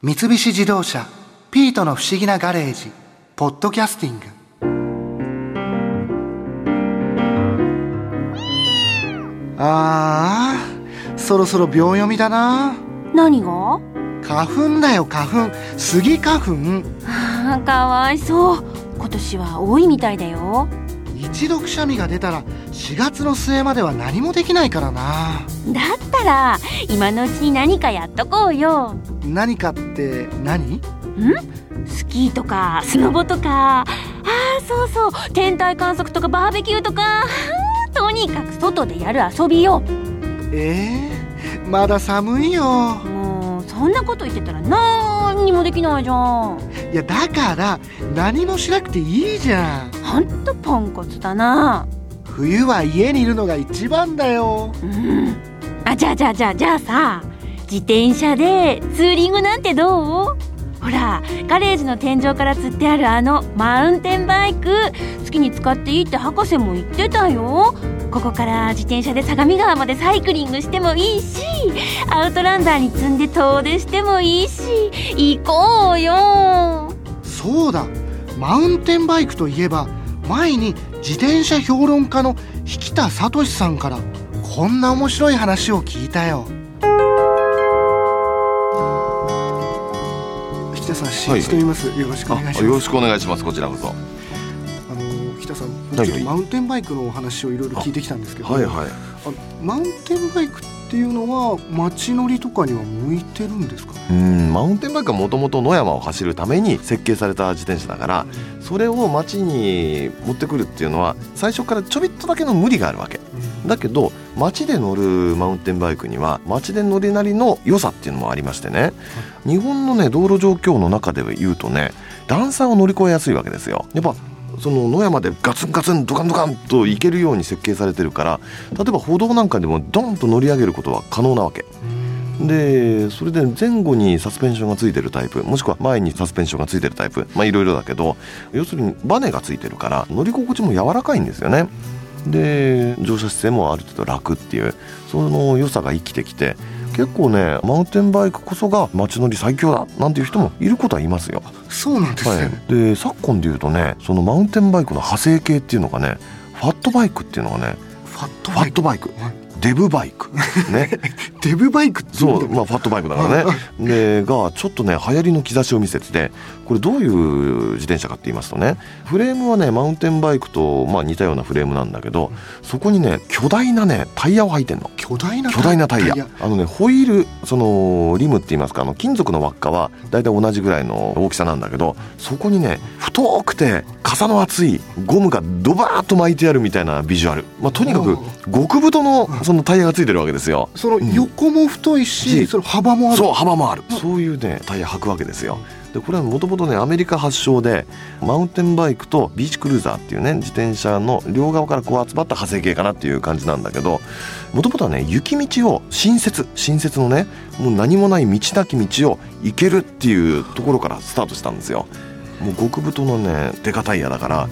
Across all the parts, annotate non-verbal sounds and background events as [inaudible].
三菱自動車「ピートの不思議なガレージ」「ポッドキャスティング」あーそろそろ秒読みだな。何が？花粉だよ花粉。スギ花粉。あーかわいそう。今年は多いみたいだよ一度くしゃみが出たら4月の末までは何もできないからな。だったら今のうちに何かやっとこうよ。何かって何？ん？スキーとかスノボとか。あーそうそう。天体観測とかバーベキューとか。[laughs] とにかく外でやる遊びよ。えー、まだ寒いよ。もうそんなこと言ってたらなんにもできないじゃん。いやだから何もしなくていいじゃんほんとポンコツだな。冬は家にいるのが一番だよ。うん。あじゃあじゃあじゃあじゃあさ自転車でツーリングなんてどう？ほらガレージの天井から吊ってあるあのマウンテンバイク。好きに使っていいって博士も言ってたよ。ここから自転車で相模川までサイクリングしてもいいしアウトランダーに積んで遠出してもいいし行こうよ。そうだマウンテンバイクといえば前に自転車評論家の引田聡さんからこんな面白い話を聞いたよ。引田さん新一と言います、よろしくお願いします。あよろしくお願いします。こちらこそ。あの引田さんマウンテンバイクのお話をいろいろ聞いてきたんですけど、はいはい。あのマウンテンバイクっていうのは街乗りとかには向いてるんですか？うんマウンテンバイクはもともと野山を走るために設計された自転車だからそれを街に持ってくるっていうのは最初からちょびっとだけの無理があるわけ。だけど街で乗るマウンテンバイクには街で乗りなりの良さっていうのもありましてね。日本のね道路状況の中で言うとね段差を乗り越えやすいわけですよ。やっぱその野山でガツンガツンドカンドカンと行けるように設計されてるから例えば歩道なんかでもドンと乗り上げることは可能なわけ。でそれで前後にサスペンションがついてるタイプもしくは前にサスペンションがついてるタイプ。まあいろいろだけど要するにバネがついてるから乗り心地も柔らかいんですよね。で乗車姿勢もある程度楽っていうその良さが生きてきて結構ねマウンテンバイクこそが街乗り最強だなんていう人もいることはいますよ。そうなんですね、はい、で昨今でいうとねそのマウンテンバイクの派生系っていうのがねファットバイクっていうのがねファットファットバイク。はいデブバイク。ね。[laughs] デブバイクっていそうまあ、ファットバイクだからね。でがちょっとね流行りの兆しを見せててこれどういう自転車かって言いますとねフレームはねマウンテンバイクと、まあ、似たようなフレームなんだけどそこにね巨大なねタイヤを履いてんの。巨大な巨大なタイヤ。あのねホイールそのリムって言いますかあの金属の輪っかは大体同じぐらいの大きさなんだけどそこにね太くて傘の厚いゴムがドバーッと巻いてあるみたいなビジュアル、まあ、とにかく極太のそのタイヤがついてるわけですよ。その横も太いし、うんその幅もあるそう幅もあるそういうねタイヤ履くわけですよでこれはもともとねアメリカ発祥でマウンテンバイクとビーチクルーザーっていうね自転車の両側からこう集まった派生系かなっていう感じなんだけどもともとはね雪道を新設新設のねもう何もない道なき道を行けるっていうところからスタートしたんですよもう極太のねデカタイヤだから。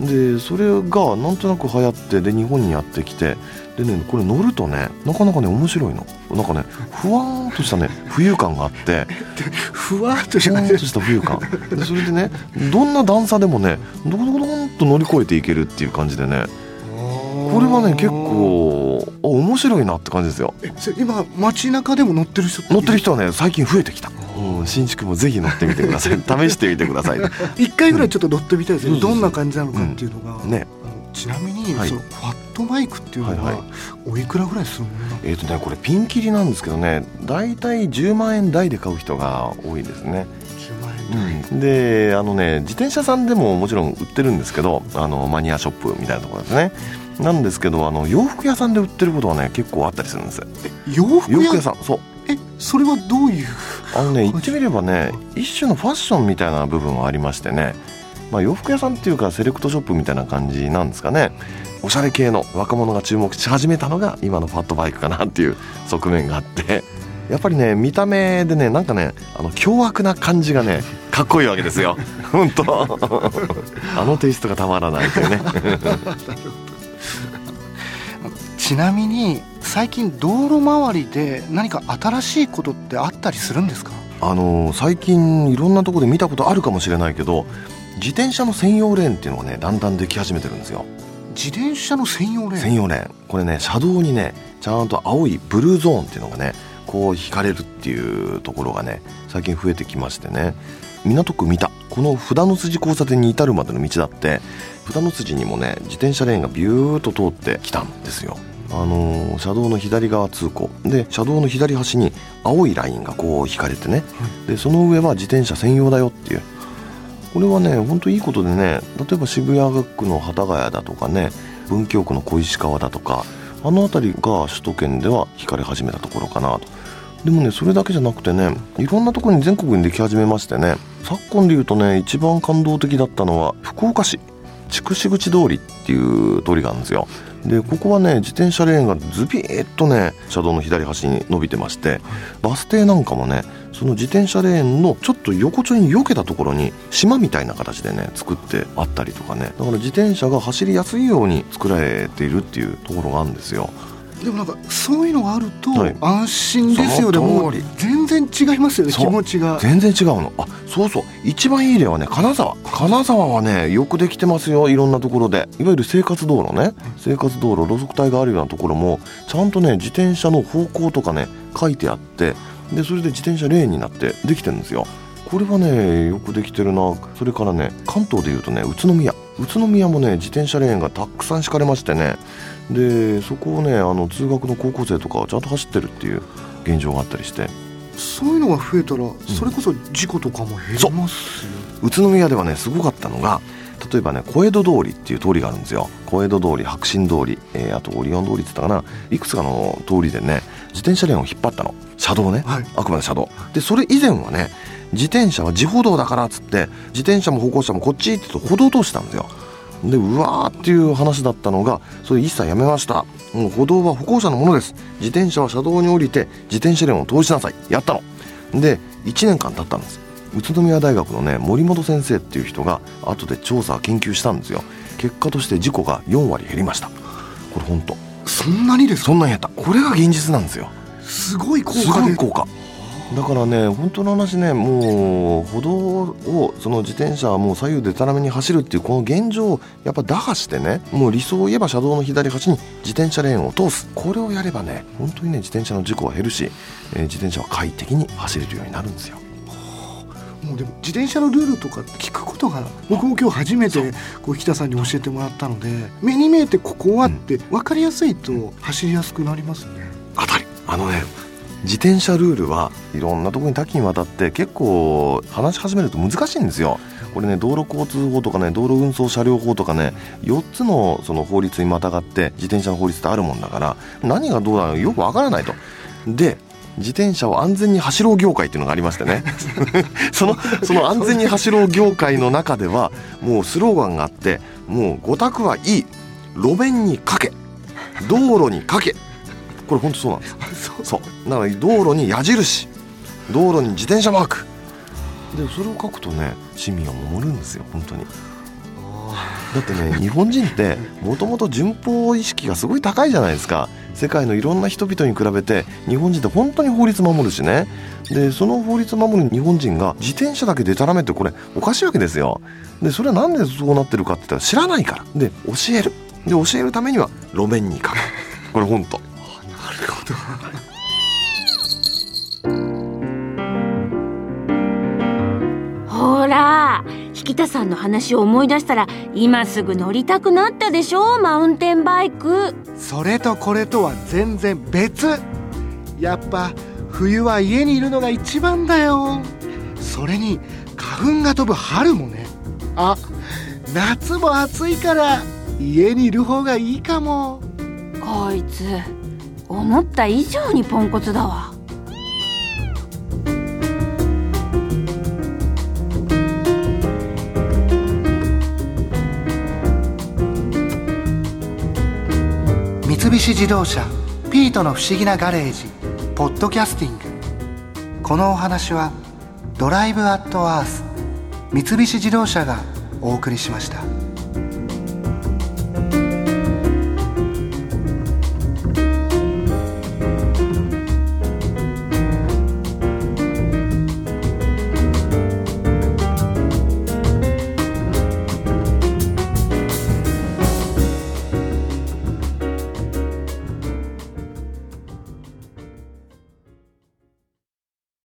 でそれがなんとなく流行ってで日本にやってきてでねこれ乗るとねなかなかね面白いの。なんかねふわーんとしたね浮遊感があって。[laughs] ふわーんとした浮遊感。でそれでねどんな段差でもねドコドコドコンと乗り越えていけるっていう感じでねこれはね結構あ面白いなって感じですよ。今街中でも乗ってる人乗ってる人はね最近増えてきた、うん、新築もぜひ乗ってみてください。[laughs] 試してみてください。一回ぐらいちょっと乗ってみたいですね、うん。どんな感じなのかっていうのが、ね。あのちなみに、はい。そのファットバイクっていうのは、はいはい。おいくらぐらいするものえーとねこれピンキリなんですけどね。大体10万円台で買う人が多いですね。10万円うん、であのね自転車さんでももちろん売ってるんですけどあのマニアショップみたいなところですね。なんですけどあの洋服屋さんで売ってることはね結構あったりするんです。洋服洋屋服屋さん。そう。えそれはどういうあのね言ってみればね一種のファッションみたいな部分はありましてね、まあ、洋服屋さんっていうかセレクトショップみたいな感じなんですかね。おしゃれ系の若者が注目し始めたのが今のファットバイクかなっていう側面があって。やっぱりね見た目でねなんかねあの凶悪な感じがねかっこいいわけですよ。[laughs] 本当。あのテイストがたまらないというね。[laughs] ちなみに最近道路周りで何か新しいことってあったりするんですか？あの最近いろんなところで見たことあるかもしれないけど自転車の専用レーンっていうのがねだんだんでき始めてるんですよ。自転車の専用レーン？専用レーン。これね車道にねちゃんと青いブルーゾーンっていうのがねこう引かれるっていうところがね最近増えてきましてね。港区三田。この札の筋交差点に至るまでの道だって札の筋にもね自転車レーンがビューッと通ってきたんですよあのー車道の左側通行。で車道の左端に青いラインがこう引かれてね、でその上は自転車専用だよっていう。これはねほんといいことでね例えば渋谷区の幡ヶ谷だとかね文京区の小石川だとかあの辺りが首都圏では引かれ始めたところかなと。でもねそれだけじゃなくてねいろんなところに全国にでき始めましてね昨今で言うとね一番感動的だったのは福岡市筑紫口通りっていう通りがあるんですよ。でここはね自転車レーンがズビーッとね車道の左端に伸びてましてバス停なんかもねその自転車レーンのちょっと横丁に避けたところに島みたいな形でね作ってあったりとかね。だから自転車が走りやすいように作られているっていうところがあるんですよ。でもなんかそういうのがあるとはい。安心ですよ。でそのも全然違いますよね気持ちが。全然違うの。あそうそう。一番いい例はね金沢。金沢はねよくできてますよいろんなところで。いわゆる生活道路ね。生活道路路側帯があるようなところもちゃんとね自転車の方向とかね書いてあってでそれで自転車レーンになってできてるんですよこれはねよくできてるな。それからね関東でいうとね宇都宮。宇都宮もね自転車レーンがたくさん敷かれましてね。でそこをねあの通学の高校生とかはちゃんと走ってるっていう現状があったりして。そういうのが増えたらそれこそ事故とかも減りますよ宇都宮ではねすごかったのが例えばね小江戸通りっていう通りがあるんですよ。小江戸通り白新通り、えーあとオリオン通りって言ったかな。いくつかの通りでね自転車レーンを引っ張ったの。車道ね、はい。あくまで車道。でそれ以前はね自転車は自歩道だからっつって自転車も歩行者もこっちって言うと歩道を通してたんですよ。でうわーっていう話だったのがそれ一切やめました。もう歩道は歩行者のものです。自転車は車道に降りて自転車レーンを通しなさい。やったの。で1年間経ったんです。宇都宮大学のね森本先生っていう人が後で調査研究したんですよ。結果として事故が4割減りました。これ本当。そんなにですか？そんなに減った。これが現実なんですよ。すごい効す果で。ごい効果だからね本当の話ねもう歩道をその自転車はもう左右でたらめに走るっていうこの現状をやっぱ打破してねもう理想を言えば車道の左端に自転車レーンを通すこれをやればね本当にね自転車の事故は減るし、えー自転車は快適に走れるようになるんですよ。もうでも自転車のルールとか聞くことが僕も今日初めてこう北さんに教えてもらったので目に見えてここはって分かりやすいと走りやすくなりますね。当たり。あのね自転車ルールはいろんなところに多岐にわたって結構話し始めると難しいんですよ。これね道路交通法とかね道路運送車両法とかね4つのその法律にまたがって自転車の法律ってあるもんだから何がどうなのよくわからないと。で自転車を安全に走ろう業界っていうのがありましてね [laughs] そのその安全に走ろう業界の中ではもうスローガンがあってもう5択はいい路面にかけ道路にかけこれ本当そうなんです。そう。だから道路に矢印。道路に自転車マーク。でそれを書くとね市民は守るんですよ本当に。だってね [laughs] 日本人ってもともと順法意識がすごい高いじゃないですか。世界のいろんな人々に比べて日本人って本当に法律守るしね。でその法律守る日本人が自転車だけでたらめってこれおかしいわけですよ。でそれはなんでそうなってるかって言ったら知らないから。で教える。で教えるためには路面に書く。これ本当。なるほどほら引田さんの話を思い出したら今すぐ乗りたくなったでしょ？マウンテンバイク。それとこれとは全然別。やっぱ冬は家にいるのが一番だよ。それに花粉が飛ぶ春もね。あ夏も暑いから家にいる方がいいかも。こいつ思った以上にポンコツだわ三菱自動車「ピートの不思議なガレージ」ポッドキャスティングこのお話は「ドライブ・アット・アース」三菱自動車がお送りしました。